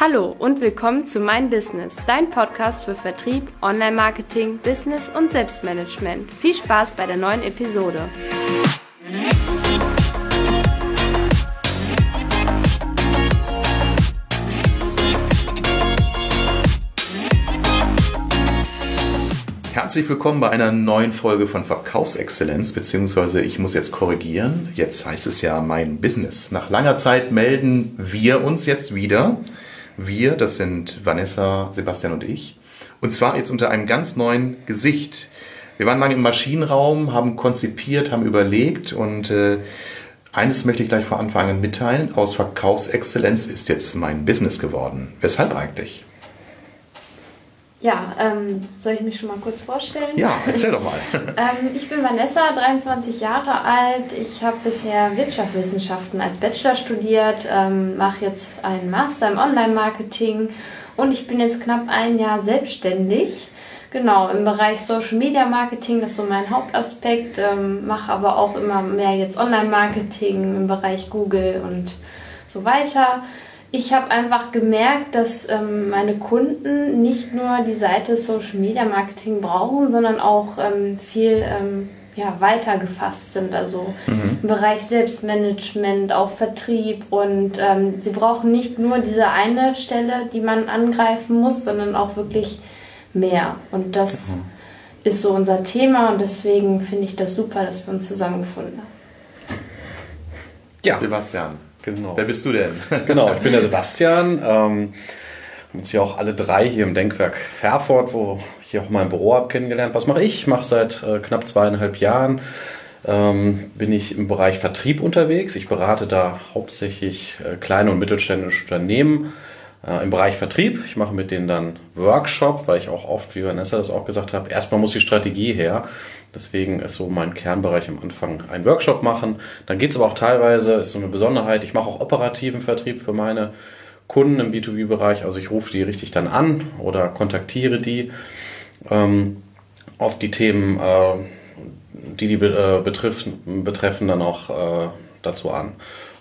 Hallo und willkommen zu Mein Business, dein Podcast für Vertrieb, Online-Marketing, Business und Selbstmanagement. Viel Spaß bei der neuen Episode. Herzlich willkommen bei einer neuen Folge von Verkaufsexzellenz, beziehungsweise ich muss jetzt korrigieren. Jetzt heißt es ja mein Business. Nach langer Zeit melden wir uns jetzt wieder. Wir, das sind Vanessa, Sebastian und ich. Und zwar jetzt unter einem ganz neuen Gesicht. Wir waren lange im Maschinenraum, haben konzipiert, haben überlegt und äh, eines möchte ich gleich vor Anfang an mitteilen. Aus Verkaufsexzellenz ist jetzt mein Business geworden. Weshalb eigentlich? Ja, ähm, soll ich mich schon mal kurz vorstellen? Ja, erzähl doch mal. ähm, ich bin Vanessa, 23 Jahre alt. Ich habe bisher Wirtschaftswissenschaften als Bachelor studiert, ähm, mache jetzt einen Master im Online-Marketing und ich bin jetzt knapp ein Jahr selbstständig. Genau, im Bereich Social Media Marketing, das ist so mein Hauptaspekt, ähm, mache aber auch immer mehr jetzt Online-Marketing im Bereich Google und so weiter ich habe einfach gemerkt, dass ähm, meine Kunden nicht nur die Seite Social Media Marketing brauchen, sondern auch ähm, viel ähm, ja, weiter gefasst sind. Also mhm. im Bereich Selbstmanagement, auch Vertrieb und ähm, sie brauchen nicht nur diese eine Stelle, die man angreifen muss, sondern auch wirklich mehr. Und das mhm. ist so unser Thema und deswegen finde ich das super, dass wir uns zusammengefunden haben. Ja. Sebastian. Genau. Wer bist du denn? genau, ich bin der Sebastian. Ähm, haben uns hier auch alle drei hier im Denkwerk Herford, wo ich hier auch mein Büro habe, kennengelernt. Was mache ich? Ich mache seit äh, knapp zweieinhalb Jahren ähm, bin ich im Bereich Vertrieb unterwegs. Ich berate da hauptsächlich äh, kleine und mittelständische Unternehmen im Bereich Vertrieb. Ich mache mit denen dann Workshop, weil ich auch oft, wie Vanessa das auch gesagt hat, erstmal muss die Strategie her. Deswegen ist so mein Kernbereich am Anfang ein Workshop machen. Dann geht es aber auch teilweise, ist so eine Besonderheit, ich mache auch operativen Vertrieb für meine Kunden im B2B-Bereich. Also ich rufe die richtig dann an oder kontaktiere die ähm, auf die Themen, äh, die die äh, betreffen, betreffen, dann auch äh, dazu an.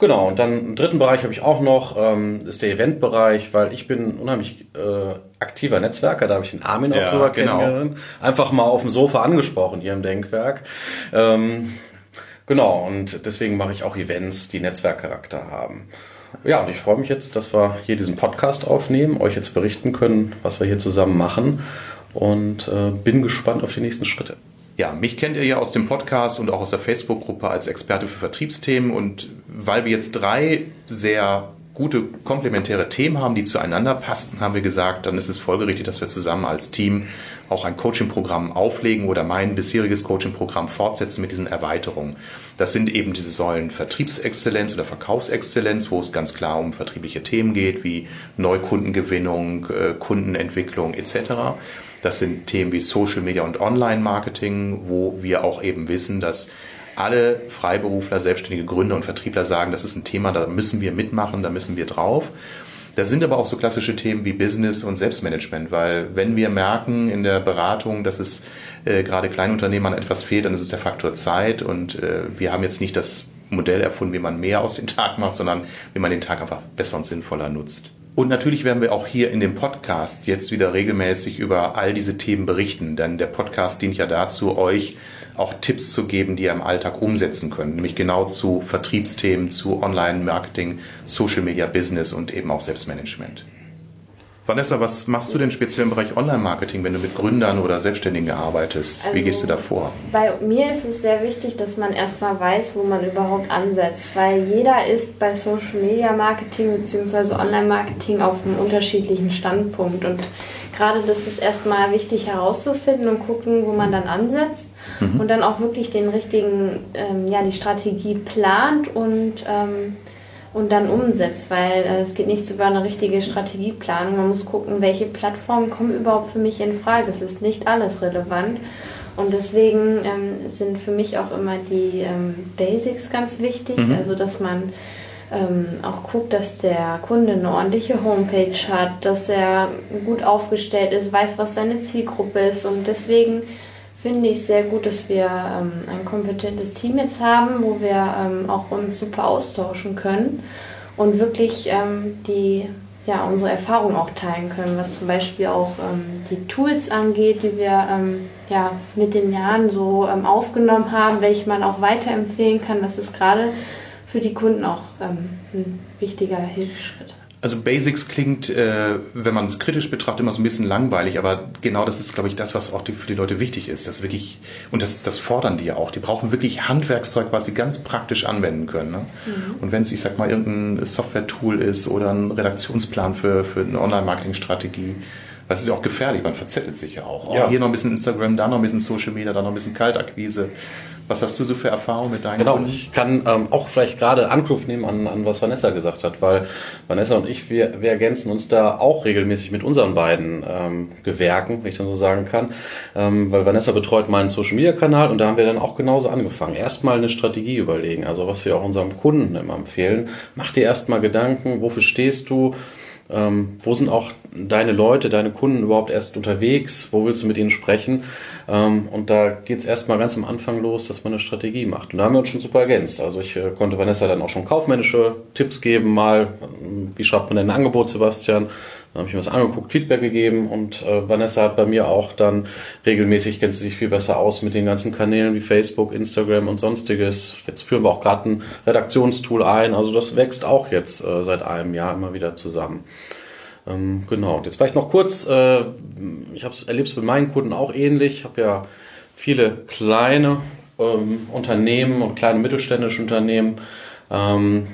Genau, und dann einen dritten Bereich habe ich auch noch, ähm, ist der Eventbereich, weil ich bin unheimlich äh, aktiver Netzwerker, da habe ich den Armin auch drüber genau. kennengelernt. Einfach mal auf dem Sofa angesprochen hier im Denkwerk. Ähm, genau, und deswegen mache ich auch Events, die Netzwerkcharakter haben. Ja, und ich freue mich jetzt, dass wir hier diesen Podcast aufnehmen, euch jetzt berichten können, was wir hier zusammen machen und äh, bin gespannt auf die nächsten Schritte. Ja, mich kennt ihr ja aus dem Podcast und auch aus der Facebook-Gruppe als Experte für Vertriebsthemen. Und weil wir jetzt drei sehr gute komplementäre Themen haben, die zueinander passen, haben wir gesagt, dann ist es folgerichtig, dass wir zusammen als Team auch ein Coaching-Programm auflegen oder mein bisheriges Coaching-Programm fortsetzen mit diesen Erweiterungen. Das sind eben diese Säulen Vertriebsexzellenz oder Verkaufsexzellenz, wo es ganz klar um vertriebliche Themen geht, wie Neukundengewinnung, äh, Kundenentwicklung etc. Das sind Themen wie Social Media und Online-Marketing, wo wir auch eben wissen, dass alle Freiberufler, selbstständige Gründer und Vertriebler sagen, das ist ein Thema, da müssen wir mitmachen, da müssen wir drauf. Das sind aber auch so klassische Themen wie Business und Selbstmanagement, weil wenn wir merken in der Beratung, dass es äh, gerade Kleinunternehmern etwas fehlt, dann ist es der Faktor Zeit und äh, wir haben jetzt nicht das Modell erfunden, wie man mehr aus dem Tag macht, sondern wie man den Tag einfach besser und sinnvoller nutzt. Und natürlich werden wir auch hier in dem Podcast jetzt wieder regelmäßig über all diese Themen berichten, denn der Podcast dient ja dazu, euch auch Tipps zu geben, die ihr im Alltag umsetzen könnt, nämlich genau zu Vertriebsthemen, zu Online-Marketing, Social Media Business und eben auch Selbstmanagement. Vanessa, was machst du denn speziell im Bereich Online-Marketing, wenn du mit Gründern oder Selbstständigen arbeitest? Also, Wie gehst du da vor? Bei mir ist es sehr wichtig, dass man erstmal weiß, wo man überhaupt ansetzt, weil jeder ist bei Social Media Marketing bzw. Online-Marketing auf einem unterschiedlichen Standpunkt und gerade das ist erstmal wichtig herauszufinden und gucken, wo man dann ansetzt mhm. und dann auch wirklich den richtigen, ähm, ja, die Strategie plant und ähm, und dann umsetzt, weil äh, es geht nichts über eine richtige Strategieplanung. Man muss gucken, welche Plattformen kommen überhaupt für mich in Frage. Es ist nicht alles relevant. Und deswegen ähm, sind für mich auch immer die ähm, Basics ganz wichtig. Mhm. Also, dass man ähm, auch guckt, dass der Kunde eine ordentliche Homepage hat, dass er gut aufgestellt ist, weiß, was seine Zielgruppe ist. Und deswegen finde ich sehr gut, dass wir ähm, ein kompetentes Team jetzt haben, wo wir ähm, auch uns super austauschen können und wirklich ähm, die ja, unsere Erfahrungen auch teilen können, was zum Beispiel auch ähm, die Tools angeht, die wir ähm, ja, mit den Jahren so ähm, aufgenommen haben, welche man auch weiterempfehlen kann. Das ist gerade für die Kunden auch ein wichtiger Hilfeschritt. Also Basics klingt, äh, wenn man es kritisch betrachtet, immer so ein bisschen langweilig, aber genau das ist, glaube ich, das, was auch die, für die Leute wichtig ist. Das wirklich, und das, das fordern die ja auch. Die brauchen wirklich Handwerkszeug, was sie ganz praktisch anwenden können. Ne? Mhm. Und wenn es, ich sag mal, irgendein Software-Tool ist oder ein Redaktionsplan für, für eine Online-Marketing-Strategie, das ist ja auch gefährlich, man verzettelt sich ja auch. Ja. Oh, hier noch ein bisschen Instagram, da noch ein bisschen Social Media, da noch ein bisschen Kaltakquise. Was hast du so für Erfahrungen mit deinen genau, Kunden? Ich kann ähm, auch vielleicht gerade Anknüpf nehmen an, an was Vanessa gesagt hat, weil Vanessa und ich, wir, wir ergänzen uns da auch regelmäßig mit unseren beiden ähm, Gewerken, wenn ich dann so sagen kann. Ähm, weil Vanessa betreut meinen Social Media Kanal und da haben wir dann auch genauso angefangen. Erstmal eine Strategie überlegen, also was wir auch unserem Kunden immer empfehlen. Mach dir erstmal Gedanken, wofür stehst du? Ähm, wo sind auch deine Leute, deine Kunden überhaupt erst unterwegs? Wo willst du mit ihnen sprechen? Ähm, und da geht es erstmal ganz am Anfang los, dass man eine Strategie macht. Und da haben wir uns schon super ergänzt. Also ich äh, konnte Vanessa dann auch schon kaufmännische Tipps geben, mal, wie schreibt man denn ein Angebot, Sebastian? Dann habe ich mir das angeguckt, Feedback gegeben und äh, Vanessa hat bei mir auch dann regelmäßig, kennt sie sich viel besser aus mit den ganzen Kanälen wie Facebook, Instagram und sonstiges. Jetzt führen wir auch gerade ein Redaktionstool ein, also das wächst auch jetzt äh, seit einem Jahr immer wieder zusammen. Ähm, genau, und jetzt vielleicht noch kurz, äh, ich erlebe es mit meinen Kunden auch ähnlich, ich habe ja viele kleine ähm, Unternehmen und kleine mittelständische Unternehmen, ähm,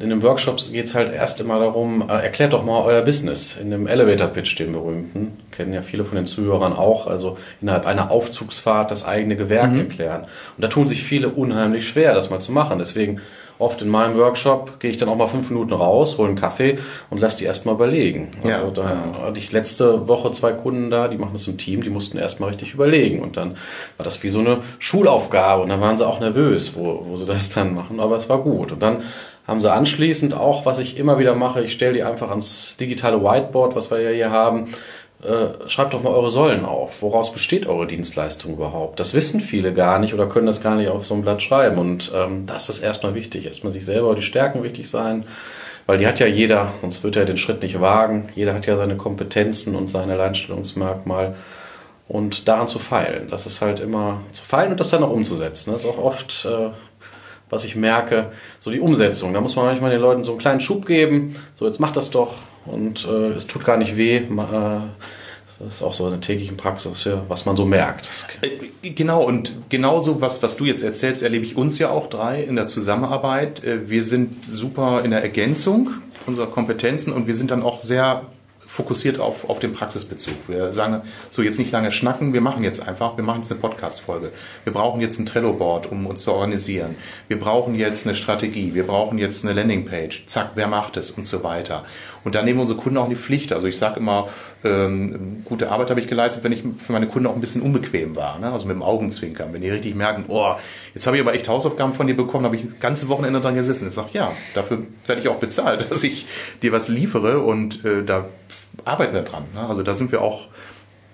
in den Workshops geht es halt erst immer darum, äh, erklärt doch mal euer Business. In dem Elevator Pitch, den berühmten, kennen ja viele von den Zuhörern auch, also innerhalb einer Aufzugsfahrt das eigene Gewerk mhm. erklären. Und da tun sich viele unheimlich schwer, das mal zu machen. Deswegen oft in meinem Workshop gehe ich dann auch mal fünf Minuten raus, hole einen Kaffee und lass die erstmal überlegen. Ja. Also da hatte ich letzte Woche zwei Kunden da, die machen das im Team, die mussten erstmal richtig überlegen. Und dann war das wie so eine Schulaufgabe und dann waren sie auch nervös, wo, wo sie das dann machen, aber es war gut. Und dann haben sie anschließend auch, was ich immer wieder mache, ich stelle die einfach ans digitale Whiteboard, was wir ja hier haben. Äh, schreibt doch mal eure Säulen auf. Woraus besteht eure Dienstleistung überhaupt? Das wissen viele gar nicht oder können das gar nicht auf so ein Blatt schreiben. Und ähm, das ist erstmal wichtig. Erstmal sich selber die Stärken wichtig sein, weil die hat ja jeder, sonst wird er den Schritt nicht wagen. Jeder hat ja seine Kompetenzen und seine Alleinstellungsmerkmal. Und daran zu feilen, das ist halt immer zu feilen und das dann auch umzusetzen. Das ist auch oft äh, was ich merke, so die Umsetzung. Da muss man manchmal den Leuten so einen kleinen Schub geben, so jetzt macht das doch und äh, es tut gar nicht weh. Äh, das ist auch so eine tägliche Praxis, was man so merkt. Äh, genau, und genauso, was, was du jetzt erzählst, erlebe ich uns ja auch drei in der Zusammenarbeit. Äh, wir sind super in der Ergänzung unserer Kompetenzen und wir sind dann auch sehr fokussiert auf, auf den Praxisbezug. Wir sagen, so jetzt nicht lange schnacken, wir machen jetzt einfach, wir machen jetzt eine Podcast-Folge. Wir brauchen jetzt ein Trello-Board, um uns zu organisieren. Wir brauchen jetzt eine Strategie, wir brauchen jetzt eine Landingpage. Zack, wer macht es und so weiter. Und da nehmen unsere Kunden auch in die Pflicht. Also ich sage immer, ähm, gute Arbeit habe ich geleistet, wenn ich für meine Kunden auch ein bisschen unbequem war. Ne? Also mit dem Augenzwinkern. Wenn die richtig merken, oh, jetzt habe ich aber echt Hausaufgaben von dir bekommen, habe ich das ganze Wochenende dran gesessen. Ich sage, ja, dafür werde ich auch bezahlt, dass ich dir was liefere und äh, da arbeiten wir dran. Ne? Also da sind wir auch,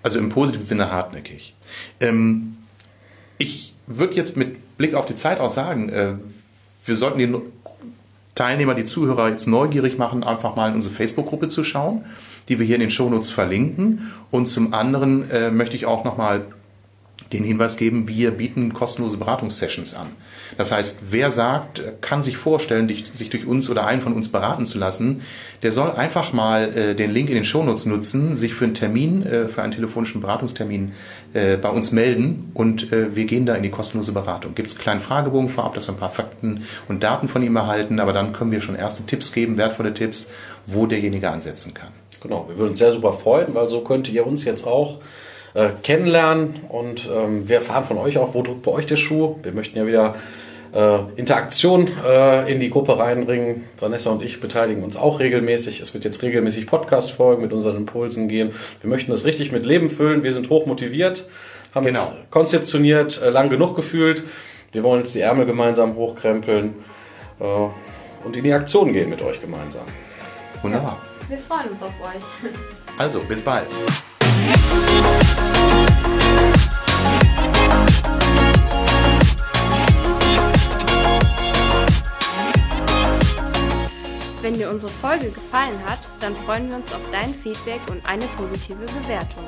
also im positiven Sinne hartnäckig. Ähm, ich würde jetzt mit Blick auf die Zeit auch sagen, äh, wir sollten den Teilnehmer, die Zuhörer jetzt neugierig machen, einfach mal in unsere Facebook-Gruppe zu schauen, die wir hier in den Shownotes verlinken. Und zum anderen äh, möchte ich auch nochmal den Hinweis geben, wir bieten kostenlose Beratungssessions an. Das heißt, wer sagt, kann sich vorstellen, sich durch uns oder einen von uns beraten zu lassen, der soll einfach mal äh, den Link in den Shownotes nutzen, sich für einen Termin, äh, für einen telefonischen Beratungstermin äh, bei uns melden und wir gehen da in die kostenlose Beratung. Gibt es einen kleinen Fragebogen vorab, dass wir ein paar Fakten und Daten von ihm erhalten, aber dann können wir schon erste Tipps geben, wertvolle Tipps, wo derjenige ansetzen kann. Genau, wir würden uns sehr super freuen, weil so könnt ihr uns jetzt auch äh, kennenlernen und ähm, wir erfahren von euch auch, wo drückt bei euch der Schuh. Wir möchten ja wieder äh, Interaktion äh, in die Gruppe reinbringen. Vanessa und ich beteiligen uns auch regelmäßig. Es wird jetzt regelmäßig Podcast-Folgen mit unseren Impulsen gehen. Wir möchten das richtig mit Leben füllen. Wir sind hoch motiviert, haben genau. jetzt konzeptioniert, äh, lang genug gefühlt. Wir wollen jetzt die Ärmel gemeinsam hochkrempeln äh, und in die Aktion gehen mit euch gemeinsam. Wunderbar. Wir freuen uns auf euch. Also, bis bald. Wenn dir unsere Folge gefallen hat, dann freuen wir uns auf dein Feedback und eine positive Bewertung.